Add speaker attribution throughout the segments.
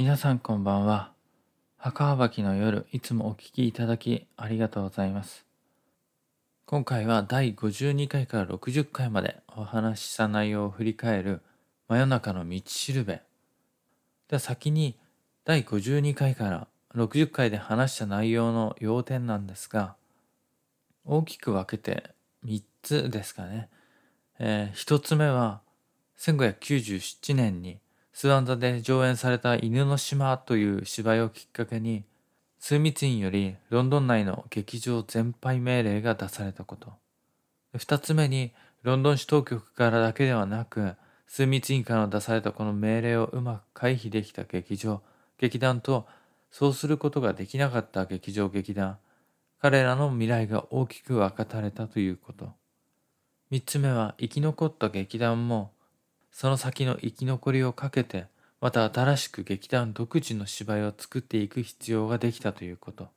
Speaker 1: 皆さんこんばんは。墓ばきの夜、いつもお聞きいただきありがとうございます。今回は第52回から60回までお話しした内容を振り返る真夜中の道しるべ。では先に第52回から60回で話した内容の要点なんですが、大きく分けて3つですかね。えー、1つ目は1597年にスワン座で上演された犬の島という芝居をきっかけに、枢密院よりロンドン内の劇場全廃命令が出されたこと。二つ目に、ロンドン市当局からだけではなく、枢密院から出されたこの命令をうまく回避できた劇場、劇団と、そうすることができなかった劇場、劇団、彼らの未来が大きく分かたれたということ。三つ目は、生き残った劇団も、その先の生き残りをかけて、また新しく劇団独自の芝居を作っていく必要ができたということ。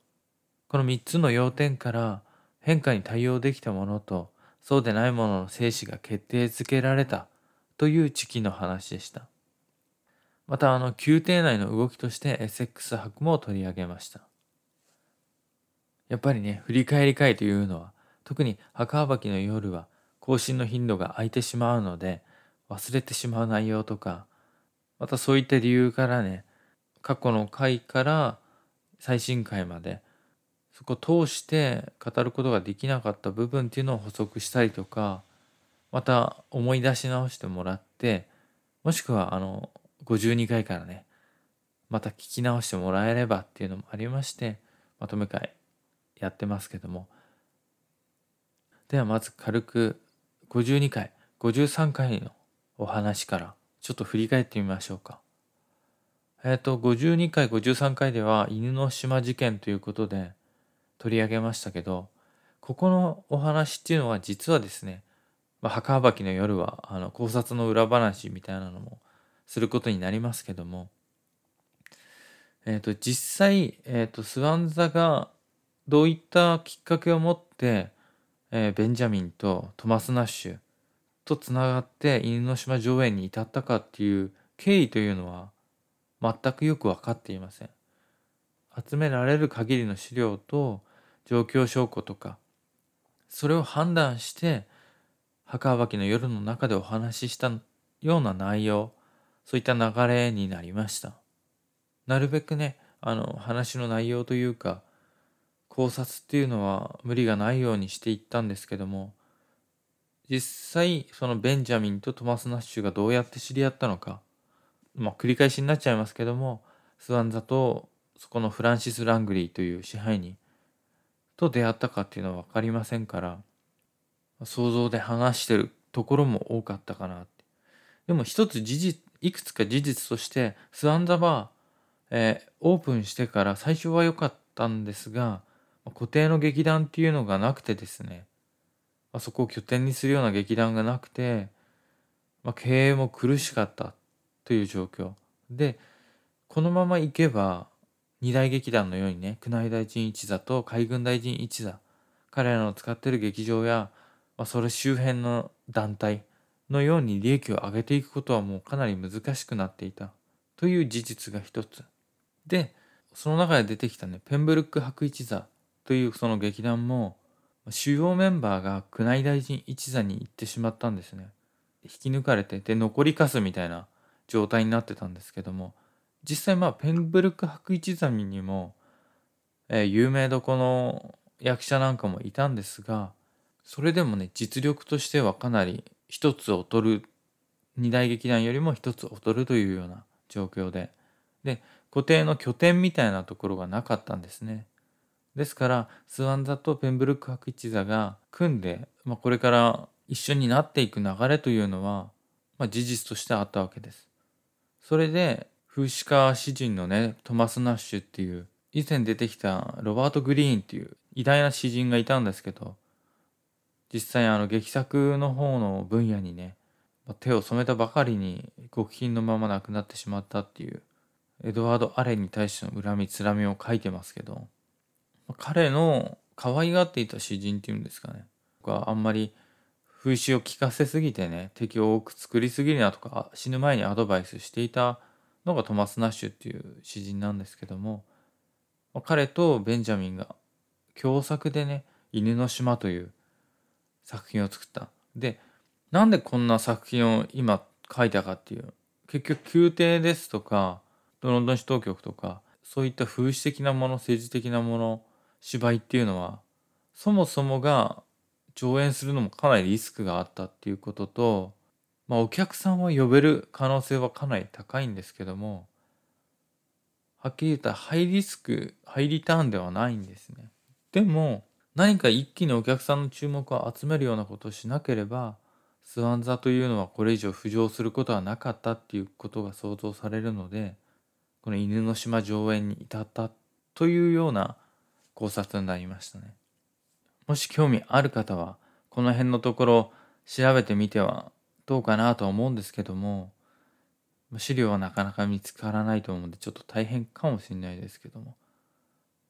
Speaker 1: この3つの要点から変化に対応できたものとそうでないものの生死が決定づけられたという時期の話でした。またあの宮廷内の動きとしてエセックス博も取り上げました。やっぱりね、振り返り会というのは特に墓ばきの夜は更新の頻度が空いてしまうので忘れてしまう内容とか、またそういった理由からね、過去の回から最新回まで、そこを通して語ることができなかった部分っていうのを補足したりとか、また思い出し直してもらって、もしくはあの、52回からね、また聞き直してもらえればっていうのもありまして、まとめ会やってますけども。ではまず軽く52回、53回のお話からちょっと振り返ってみましょうか。えっ、ー、と、52回、53回では犬の島事件ということで取り上げましたけど、ここのお話っていうのは実はですね、まあ、墓ばきの夜はあの考察の裏話みたいなのもすることになりますけども、えっ、ー、と、実際、えっ、ー、と、スワンザがどういったきっかけを持って、えー、ベンジャミンとトマス・ナッシュ、とつながって犬の島上演に至ったかっていう経緯というのは全くよく分かっていません。集められる限りの資料と状況証拠とかそれを判断して墓場きの夜の中でお話ししたような内容そういった流れになりました。なるべくねあの話の内容というか考察っていうのは無理がないようにしていったんですけども実際そのベンジャミンとトマス・ナッシュがどうやって知り合ったのかまあ繰り返しになっちゃいますけどもスワンザとそこのフランシス・ラングリーという支配人と出会ったかっていうのは分かりませんから想像で話してるところも多かったかなって。でも一つ事実いくつか事実としてスワンザは、えー、オープンしてから最初は良かったんですが固定の劇団っていうのがなくてですねあ、そこを拠点にするような劇団がなくて、まあ、経営も苦しかったという状況。でこのままいけば二大劇団のようにね宮内大臣一座と海軍大臣一座彼らの使ってる劇場や、まあ、それ周辺の団体のように利益を上げていくことはもうかなり難しくなっていたという事実が一つ。でその中で出てきたねペンブルック白一座というその劇団も主要メンバーが宮内大臣一座に行ってしまったんですね。引き抜かれてで残りかすみたいな状態になってたんですけども実際まあペンブルク博一座にも、えー、有名どこの役者なんかもいたんですがそれでもね実力としてはかなり一つ劣る二大劇団よりも一つ劣るというような状況でで固定の拠点みたいなところがなかったんですね。ですからスワン座とペンブルック博一座が組んで、まあ、これから一緒になっていく流れというのは、まあ、事実としてあったわけです。それで風刺家詩人のねトマス・ナッシュっていう以前出てきたロバート・グリーンっていう偉大な詩人がいたんですけど実際あの劇作の方の分野にね手を染めたばかりに極貧のまま亡くなってしまったっていうエドワード・アレンに対しての恨みつらみを書いてますけど彼の可愛がっていた詩人っていうんですかねがあんまり風刺を聞かせすぎてね敵を多く作りすぎるなとか死ぬ前にアドバイスしていたのがトマス・ナッシュっていう詩人なんですけども彼とベンジャミンが共作でね「犬の島」という作品を作った。でなんでこんな作品を今書いたかっていう結局宮廷ですとかロンドン市当局とかそういった風刺的なもの政治的なもの芝居っていうのはそもそもが上演するのもかなりリスクがあったっていうことと、まあ、お客さんを呼べる可能性はかなり高いんですけどもはっきり言ったらハイリスクハイリターンではないんですね。でも何か一気にお客さんの注目を集めるようなことをしなければスワン座というのはこれ以上浮上することはなかったっていうことが想像されるのでこの犬の島上演に至ったというような考察になりましたね。もし興味ある方はこの辺のところ調べてみてはどうかなとは思うんですけども資料はなかなか見つからないと思うんでちょっと大変かもしれないですけども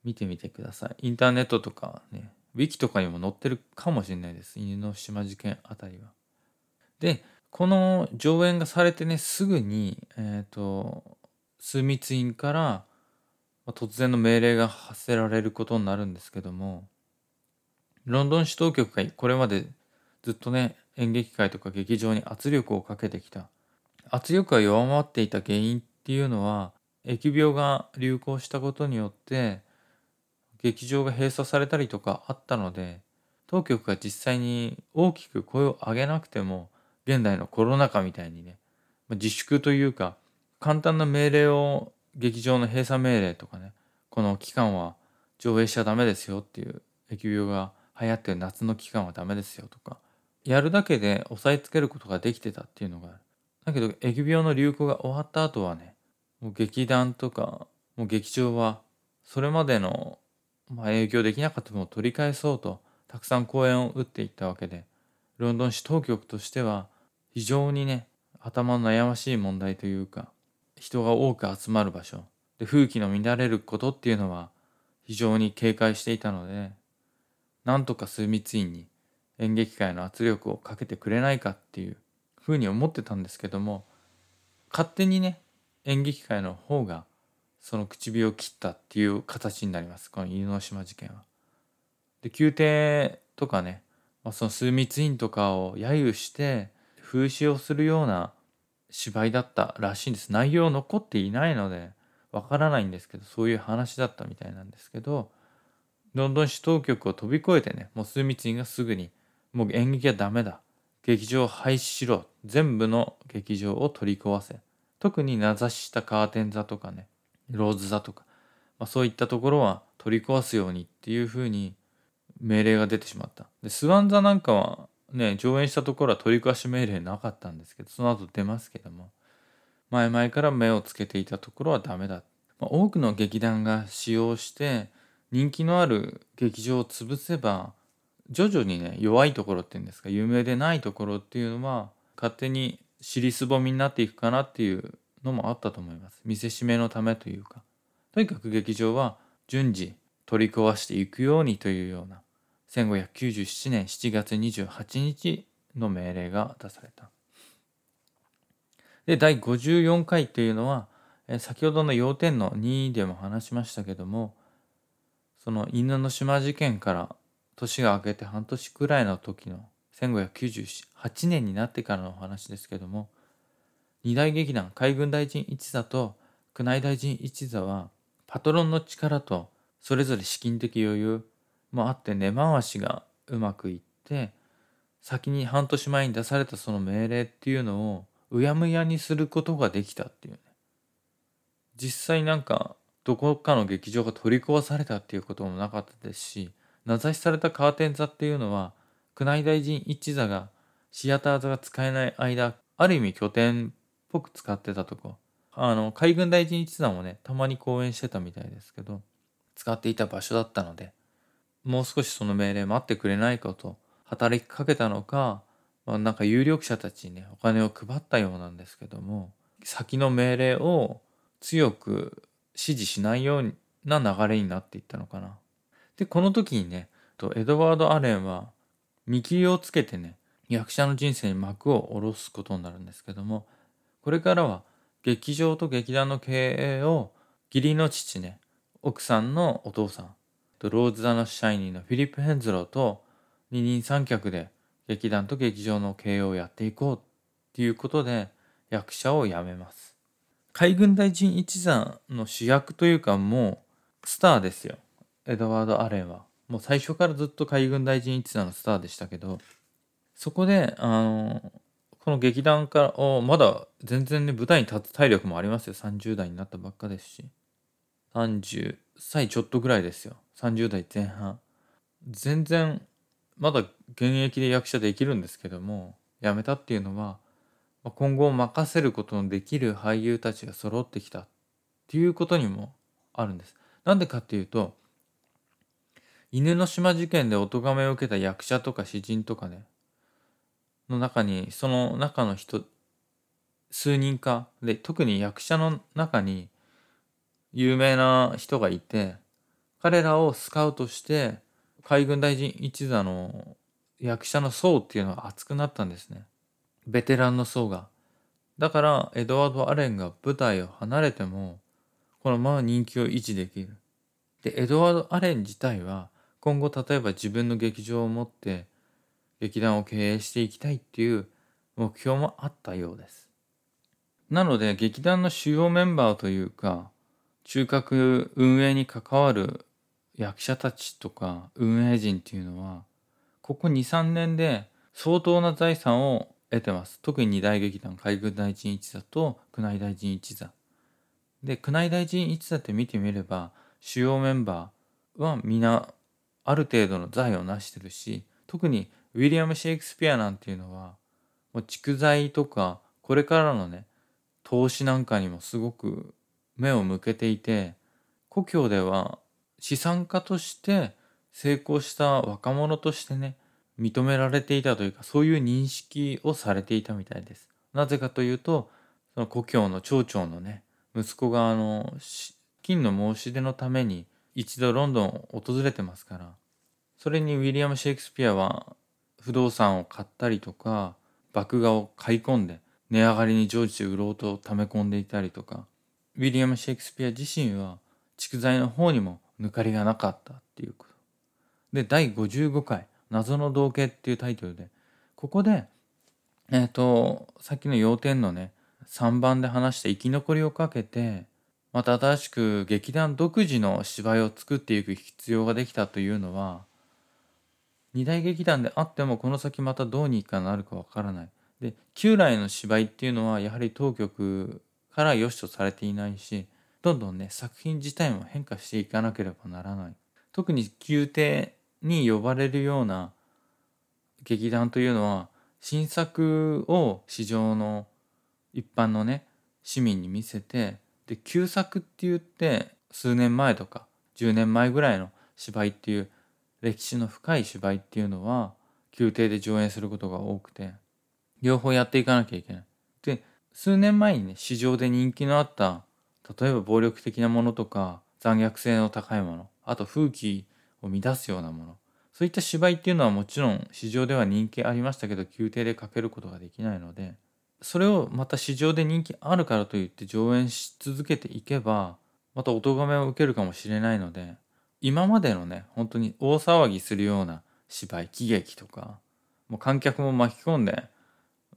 Speaker 1: 見てみてください。インターネットとかねウィキとかにも載ってるかもしれないです。犬の島事件あたりは。でこの上演がされてねすぐにえっ、ー、と枢密院から突然の命令が発せられることになるんですけどもロンドン市当局がこれまでずっとね演劇界とか劇場に圧力をかけてきた。圧力が弱まっていた原因っていうのは疫病が流行したことによって劇場が閉鎖されたりとかあったので当局が実際に大きく声を上げなくても現代のコロナ禍みたいにね自粛というか簡単な命令を劇場の閉鎖命令とかねこの期間は上映しちゃダメですよっていう疫病が流行ってる夏の期間はダメですよとかやるだけで押さえつけることができてたっていうのがある。だけど疫病の流行が終わった後はねもう劇団とかもう劇場はそれまでの、まあ、営業できなかったものを取り返そうとたくさん公演を打っていったわけでロンドン市当局としては非常にね頭の悩ましい問題というか人が多く集まる場所で風紀の乱れることっていうのは非常に警戒していたのでなんとか枢密院に演劇界の圧力をかけてくれないかっていうふうに思ってたんですけども勝手にね演劇界の方がその唇を切ったっていう形になりますこの犬の島事件は。で宮廷とかね、まあ、その枢密院とかを揶揄して風刺をするような芝居だったらしいんです。内容残っていないのでわからないんですけどそういう話だったみたいなんですけどロンドン市当局を飛び越えてねもう枢密院がすぐにもう演劇はダメだ。劇場を廃止しろ。全部の劇場を取り壊せ。特に名指ししたカーテン座とかねローズ座とか、まあ、そういったところは取り壊すようにっていうふうに命令が出てしまった。でスワン座なんかはね上演したところは取り壊し命令なかったんですけどその後出ますけども前々から目をつけていたところはダメだ、まあ、多くの劇団が使用して人気のある劇場を潰せば徐々にね弱いところっていうんですか有名でないところっていうのは勝手に尻すぼみになっていくかなっていうのもあったと思います。見せしめのためというか。とにかく劇場は順次取り壊していくようにというような。1597年7月28日の命令が出された。で第54回というのは先ほどの要点の2でも話しましたけどもその犬の島事件から年が明けて半年くらいの時の1598年になってからのお話ですけども二大劇団海軍大臣一座と宮内大臣一座はパトロンの力とそれぞれ資金的余裕もあって根回しがうまくいって先に半年前に出されたその命令っていうのをうやむやにすることができたっていうね。実際なんかどこかの劇場が取り壊されたっていうこともなかったですし名指しされたカーテン座っていうのは宮内大臣一座がシアター座が使えない間ある意味拠点っぽく使ってたとこ。あの海軍大臣一座もねたまに講演してたみたいですけど使っていた場所だったのでもう少しその命令待ってくれないかと働きかけたのか、まあ、なんか有力者たちにねお金を配ったようなんですけども先の命令を強く支持しないような流れになっていったのかな。でこの時にねエドワード・アレンは見切りをつけてね役者の人生に幕を下ろすことになるんですけどもこれからは劇場と劇団の経営を義理の父ね奥さんのお父さんとローズ・ザ・ナシャイニーのフィリップ・ヘンズローと二人三脚で劇団と劇場の経営をやっていこうっていうことで役者を辞めます。海軍大臣一座の主役というかもうスターですよ。エドワード・アレンは。もう最初からずっと海軍大臣一座のスターでしたけどそこであのこの劇団からおまだ全然ね舞台に立つ体力もありますよ。30代になったばっかですし。30歳ちょっとぐらいですよ。30代前半全然まだ現役で役者できるんですけども辞めたっていうのは今後任せることのできる俳優たちが揃ってきたっていうことにもあるんです。なんでかっていうと犬の島事件でお咎めを受けた役者とか詩人とかねの中にその中の人数人かで特に役者の中に有名な人がいて彼らをスカウトして海軍大臣一座の役者の層っていうのが熱くなったんですね。ベテランの層が。だからエドワード・アレンが舞台を離れてもこのまま人気を維持できる。で、エドワード・アレン自体は今後例えば自分の劇場を持って劇団を経営していきたいっていう目標もあったようです。なので劇団の主要メンバーというか中核運営に関わる役者たちとか運営陣っていうのはここ23年で相当な財産を得てます。特に二大劇団海軍大臣一座と宮内大臣一座。で宮内大臣一座って見てみれば主要メンバーは皆ある程度の財を成してるし特にウィリアム・シェイクスピアなんていうのはもう蓄財とかこれからのね投資なんかにもすごく目を向けていて故郷では資産家として成功した若者としてね認められていたというかそういう認識をされていたみたいです。なぜかというとその故郷の町長のね息子があの金の申し出のために一度ロンドンを訪れてますからそれにウィリアム・シェイクスピアは不動産を買ったりとか麦芽を買い込んで値上がりに乗じて売ろうと溜め込んでいたりとかウィリアム・シェイクスピア自身は蓄財の方にも抜かりがなかったっていうこと。で、第55回、謎の道化っていうタイトルで、ここで、えっ、ー、と、さっきの要点のね、3番で話した生き残りをかけて、また新しく劇団独自の芝居を作っていく必要ができたというのは、二大劇団であってもこの先またどうにかなるかわからない。で、旧来の芝居っていうのはやはり当局から良しとされていないし、どんどんね作品自体も変化していかなければならない特に宮廷に呼ばれるような劇団というのは新作を市場の一般のね市民に見せてで旧作って言って数年前とか10年前ぐらいの芝居っていう歴史の深い芝居っていうのは宮廷で上演することが多くて両方やっていかなきゃいけない。で数年前にね市場で人気のあった例えば暴力的なものとか残虐性の高いものあと風紀を乱すようなもの。そういった芝居っていうのはもちろん市場では人気ありましたけど宮廷でかけることができないのでそれをまた市場で人気あるからといって上演し続けていけばまたお咎めを受けるかもしれないので今までのね本当に大騒ぎするような芝居喜劇とかもう観客も巻き込んで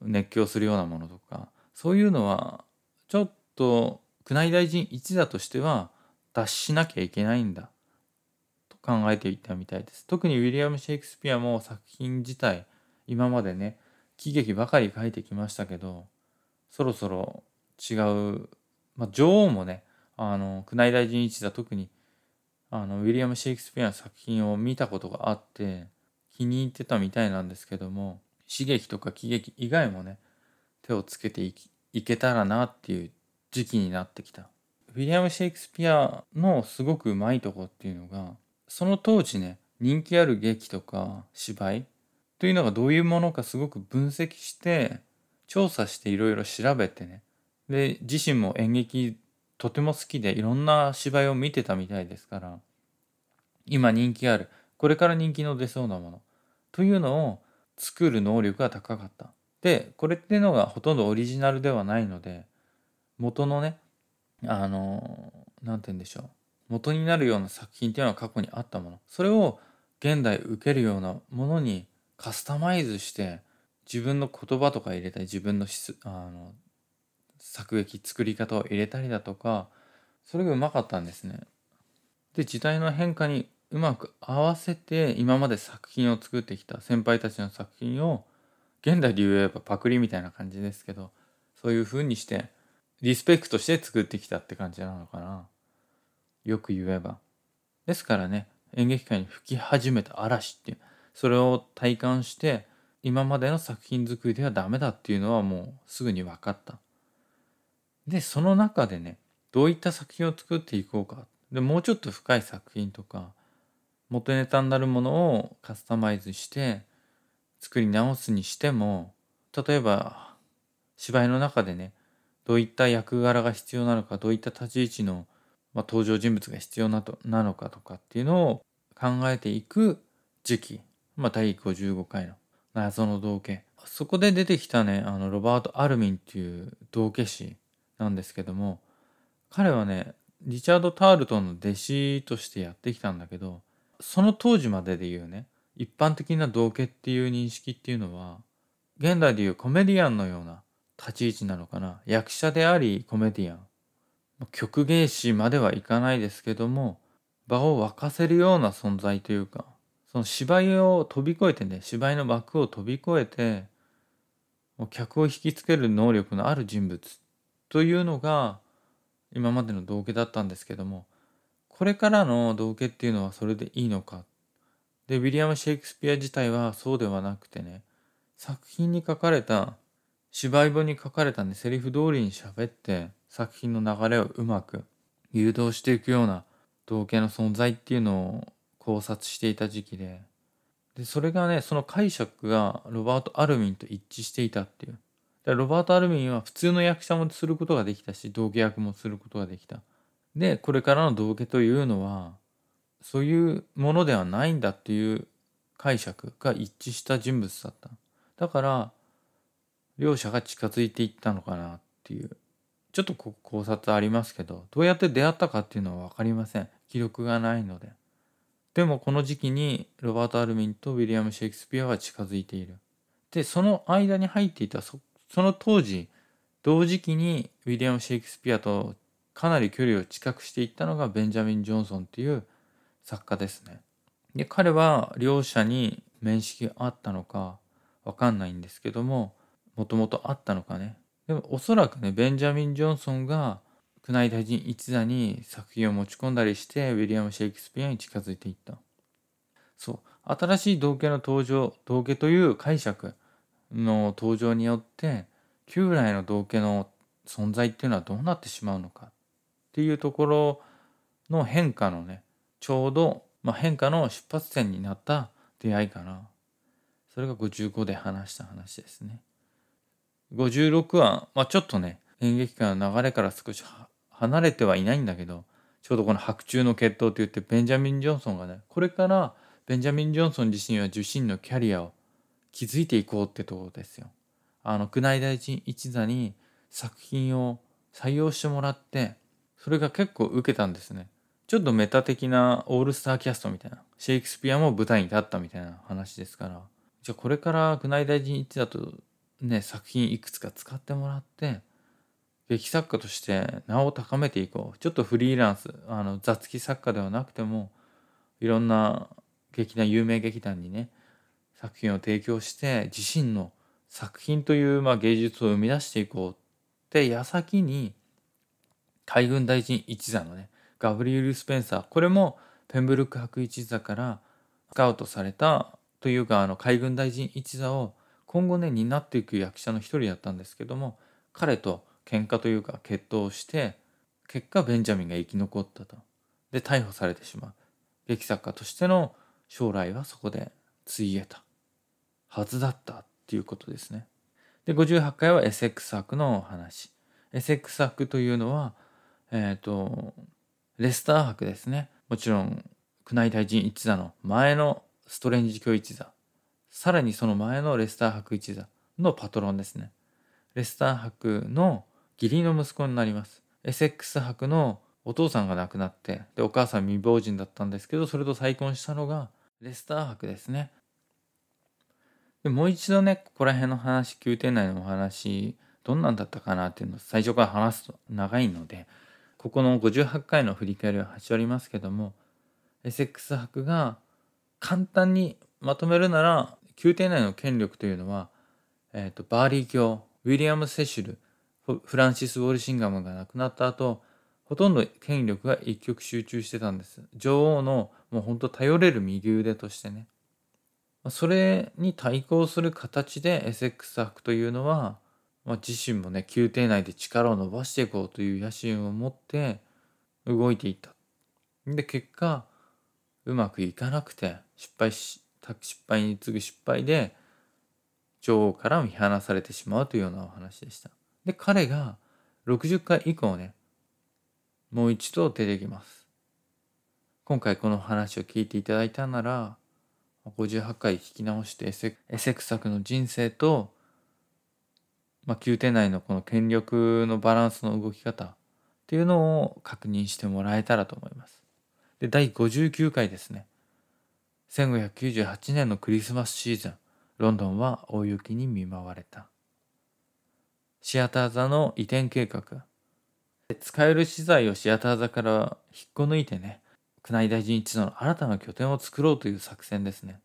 Speaker 1: 熱狂するようなものとかそういうのはちょっと宮内大臣一座としては脱しなきゃいけないんだと考えていたみたいです。特にウィリアム・シェイクスピアも作品自体今までね喜劇ばかり書いてきましたけどそろそろ違う、まあ、女王もねあの宮内大臣一座特にあのウィリアム・シェイクスピアの作品を見たことがあって気に入ってたみたいなんですけども刺激とか喜劇以外もね手をつけていけたらなっていう時期になってきた。ウィリアム・シェイクスピアのすごくうまいとこっていうのがその当時ね人気ある劇とか芝居というのがどういうものかすごく分析して調査していろいろ調べてねで自身も演劇とても好きでいろんな芝居を見てたみたいですから今人気あるこれから人気の出そうなものというのを作る能力が高かった。でこれっていうのがほとんどオリジナルではないので元のねあの何て言うんでしょう元になるような作品っていうのは過去にあったものそれを現代受けるようなものにカスタマイズして自分の言葉とか入れたり自分のあの作劇作り方を入れたりだとかそれがうまかったんですね。で時代の変化にうまく合わせて今まで作品を作ってきた先輩たちの作品を現代で言えばパクリみたいな感じですけどそういう風にしてリスペクトして作ってきたって感じなのかな。よく言えば。ですからね演劇界に吹き始めた嵐っていうそれを体感して今までの作品作りではダメだっていうのはもうすぐに分かった。でその中でねどういった作品を作っていこうか。でもうちょっと深い作品とか元ネタになるものをカスタマイズして作り直すにしても例えば芝居の中でねどういった役柄が必要なのかどういった立ち位置の、まあ、登場人物が必要なとなのかとかっていうのを考えていく時期、まあ、第55回の謎の道化。そこで出てきたねあのロバート・アルミンっていう道化師なんですけども彼はねリチャード・タールトンの弟子としてやってきたんだけどその当時までで言うね一般的な道化っていう認識っていうのは現代でいうコメディアンのような立ち位置なのかな？役者でありコメディアン。曲芸師まではいかないですけども場を沸かせるような存在というかその芝居を飛び越えてね芝居の幕を飛び越えて客を引きつける能力のある人物というのが今までの道化だったんですけどもこれからの道化っていうのはそれでいいのか？でウィリアム・シェイクスピア自体はそうではなくてね作品に書かれた芝居本に書かれたねセリフ通りに喋って作品の流れをうまく誘導していくような道化の存在っていうのを考察していた時期で。でそれがねその解釈がロバート・アルミンと一致していたっていう。でロバート・アルミンは普通の役者もすることができたし道化役もすることができた。でこれからの道化というのはそういうものではないんだっていう解釈が一致した人物だった。だから両者が近づいていったのかなっていう。ちょっと考察ありますけどどうやって出会ったかっていうのは分かりません。記録がないので。でもこの時期にロバート・アルミンとウィリアム・シェイクスピアは近づいている。でその間に入っていたその当時同時期にウィリアム・シェイクスピアとかなり距離を近くしていったのがベンジャミン・ジョンソンっていう作家ですね。で彼は両者に面識があったのかわかんないんですけどももともとあったのかね。でもおそらくねベンジャミン・ジョンソンが宮内大臣一座に作品を持ち込んだりしてウィリアム・シェイクスピアに近づいていった。そう新しい道化の登場道化という解釈の登場によって旧来の道家の存在っていうのはどうなってしまうのかっていうところの変化のねちょうど、まあ、変化の出発点になった出会いかなそれが55で話した話ですね56は、まあ、ちょっとね演劇界の流れから少し離れてはいないんだけどちょうどこの白昼の決闘といってベンジャミン・ジョンソンがねこれからベンジャミン・ジョンソン自身は自身のキャリアを築いていこうってところですよ。あの宮内大臣一座に作品を採用してもらってそれが結構受けたんですね。ちょっとメタ的なオールスターキャストみたいなシェイクスピアも舞台に立ったみたいな話ですからじゃあこれから宮内大臣一座とね作品いくつか使ってもらって劇作家として名を高めていこう。ちょっとフリーランスあの雑記作家ではなくてもいろんな劇団有名劇団にね作品を提供して自身の作品というまあ芸術を生み出していこうって矢先に海軍大臣一座のねガブリエル・スペンサーこれもペンブルック博一座からスカウトされたというかあの海軍大臣一座を今後ね担っていく役者の一人だったんですけども彼と喧嘩というか決闘をして結果ベンジャミンが生き残ったとで逮捕されてしまう劇作家としての将来はそこでついえたはずだったっていうことですね。で58回はエセックス博の話。エセックス博というのは、えっ、ー、とレスター博ですね。もちろん宮内大臣一座の前のストレンジ教一座さらにその前のレスター博一座のパトロンですね。レスター博の義理の息子になります。エセックス伯のお父さんが亡くなってでお母さん未亡人だったんですけどそれと再婚したのがレスター伯ですね。でもう一度ねここら辺の話宮廷内のお話どんなんだったかなっていうのを最初から話すと長いのでここの58回の振り返りは端折りますけどもエセックス伯が簡単にまとめるなら宮廷内の権力というのは、えーと、バーリー卿ウィリアム・セシルフランシス・ウォルシンガムが亡くなった後ほとんど権力が一極集中してたんです。女王のもうほんと頼れる右腕としてね。それに対抗する形でエセックス伯というのは、まあ、自身もね宮廷内で力を伸ばしていこうという野心を持って動いていった。で結果うまくいかなくて失敗し失敗に次ぐ失敗で女王から見放されてしまうというようなお話でした。で彼が60回以降ねもう一度出てきます。今回この話を聞いていただいたなら58回聞き直してエセエセク作の人生と、まあ、宮廷内のこの権力のバランスの動き方っていうのを確認してもらえたらと思います。で第59回ですね1598年のクリスマスシーズンロンドンは大雪に見舞われた。シアター座の移転計画。使える資材をシアター座から引っこ抜いてね宮内大臣一同の新たな拠点を作ろうという作戦ですね。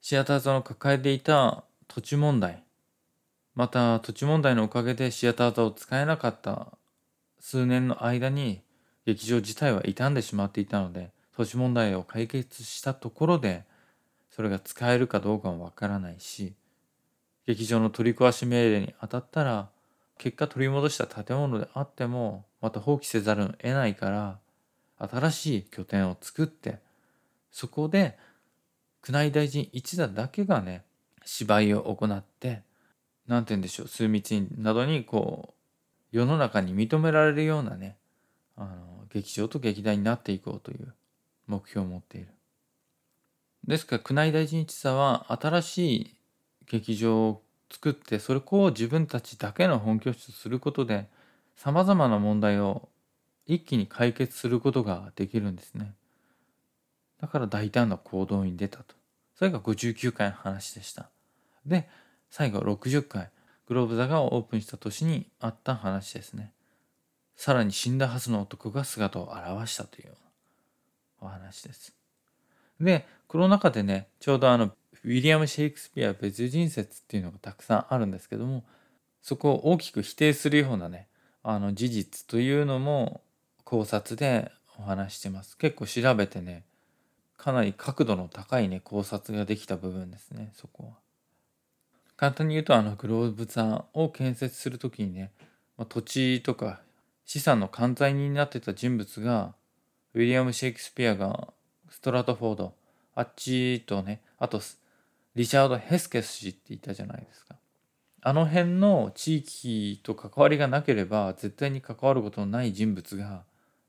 Speaker 1: シアター座の抱えていた土地問題また土地問題のおかげでシアター座を使えなかった数年の間に劇場自体は傷んでしまっていたので土地問題を解決したところでそれが使えるかどうかもわからないし劇場の取り壊し命令に当たったら結果取り戻した建物であってもまた放棄せざるを得ないから新しい拠点を作ってそこで宮内大臣一座だけがね芝居を行って何て言うんでしょう枢密などにこう世の中に認められるようなねあの劇場と劇団になっていこうという目標を持っている。ですから宮内大臣一座は新しい劇場を作ってそれを自分たちだけの本拠地とすることでさまざまな問題を一気に解決することができるんですね。だから大胆な行動に出たと。それが59回の話でした。で、最後60回、グローブ座がオープンした年にあった話ですね。さらに死んだはずの男が姿を現したというお話です。で、この中でね、ちょうどあの、ウィリアム・シェイクスピア別人説っていうのがたくさんあるんですけども、そこを大きく否定するようなね、あの事実というのも考察でお話してます。結構調べてね、かなり角度の高いね、考察ができた部分ですね、そこは。簡単に言うと、あのグローブ座を建設する時にね、まあ、土地とか資産の管財人になってた人物がウィリアム・シェイクスピアがストラトフォード。あっちとねあとリチャード・ヘスケス氏って言ったじゃないですか。あの辺の地域と関わりがなければ絶対に関わることのない人物が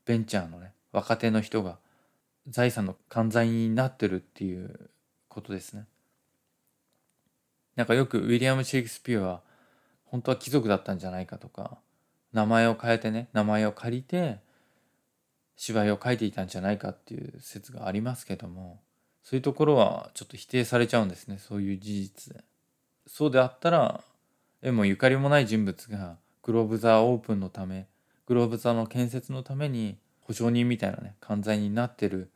Speaker 1: ベンチャーのね若手の人が財産の管財になってるっていうことですね。なんかよくウィリアム・シェイクスピアは本当は貴族だったんじゃないかとか名前を変えてね名前を借りて芝居を書いていたんじゃないかっていう説がありますけどもそういうところはちょっと否定されちゃうんですねそういう事実で。そうであったら絵もゆかりもない人物がグローブ座オープンのためグローブ座の建設のために保証人みたいなね管財になってる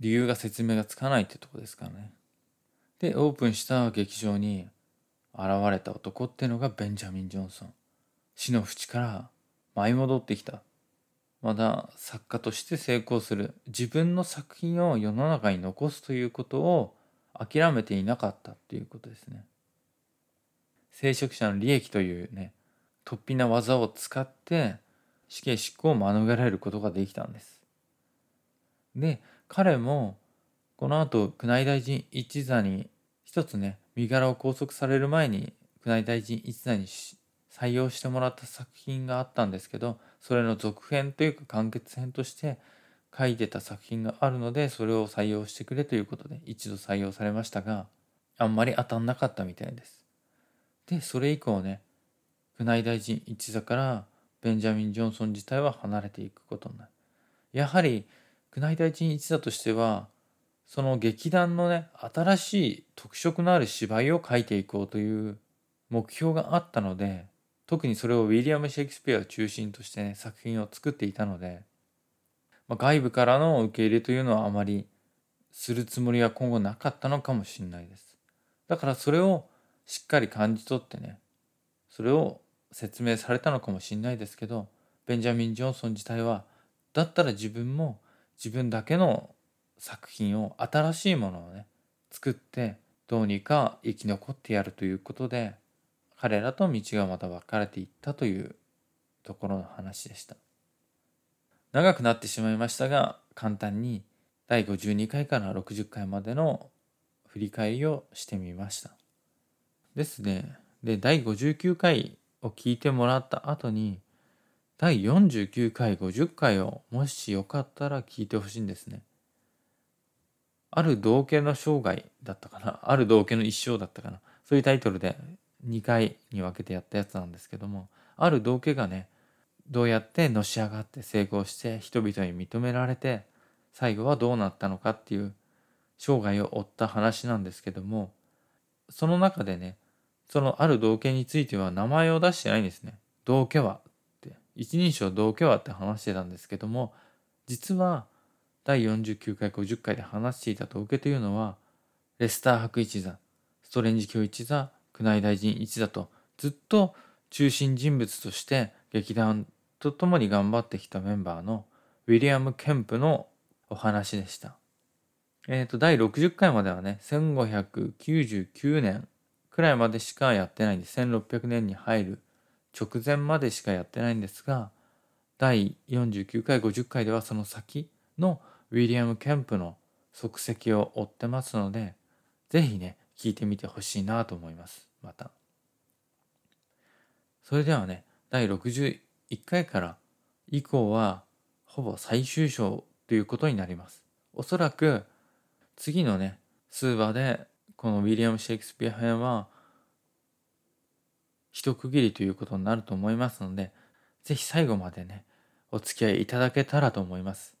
Speaker 1: 理由が説明がつかないってとこですからね。でオープンした劇場に現れた男ってのがベンジャミン・ジョンソン。死の淵から舞い戻ってきたまだ作家として成功する自分の作品を世の中に残すということを諦めていなかったっていうことですね。聖職者の利益というね突飛な技を使って死刑執行を免れることができたんです。で彼もこの後宮内大臣一座に一つね身柄を拘束される前に宮内大臣一座に採用してもらった作品があったんですけどそれの続編というか完結編として書いてた作品があるのでそれを採用してくれということで一度採用されましたがあんまり当たんなかったみたいです。でそれ以降ね宮内大臣一座からベンジャミン・ジョンソン自体は離れていくことになる。やはり宮内大臣一座としてはその劇団のね新しい特色のある芝居を書いていこうという目標があったので特にそれをウィリアム・シェイクスピアを中心としてね作品を作っていたので、まあ、外部からの受け入れというのはあまりするつもりは今後なかったのかもしれないです。だからそれをしっかり感じ取ってねそれを説明されたのかもしれないですけどベンジャミン・ジョンソン自体はだったら自分も自分だけの作品を新しいものをね作ってどうにか生き残ってやるということで彼らと道がまた分かれていったというところの話でした。長くなってしまいましたが簡単に第52回から60回までの振り返りをしてみました。ですね。で第59回を聞いてもらった後に第49回50回をもしよかったら聞いてほしいんですね。ある道家の生涯だったかな。ある道家の一生だったかな。そういうタイトルで2回に分けてやったやつなんですけどもある道家がねどうやってのし上がって成功して人々に認められて最後はどうなったのかっていう生涯を追った話なんですけどもその中でねそのある道家については名前を出してないんですね。道家はって一人称道家はって話してたんですけども実は第49回50回で話していた統計というのはレスター博一座ストレンジ教一座宮内大臣一座とずっと中心人物として劇団と共に頑張ってきたメンバーのウィリアム・ケンプのお話でした。えっ、ー、と、第60回まではね、1599年くらいまでしかやってないんです。1600年に入る直前までしかやってないんですが、第49回、50回ではその先のウィリアム・ケンプの足跡を追ってますので、ぜひね、聞いてみてほしいなと思います。また。それではね、第61回から以降は、ほぼ最終章ということになります。おそらく、次のね、数話で、このウィリアム・シェイクスピア編は、一区切りということになると思いますので、ぜひ最後までね、お付き合いいただけたらと思います。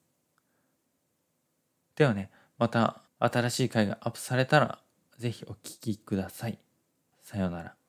Speaker 1: ではね、また新しい回がアップされたら、ぜひお聴きください。さようなら。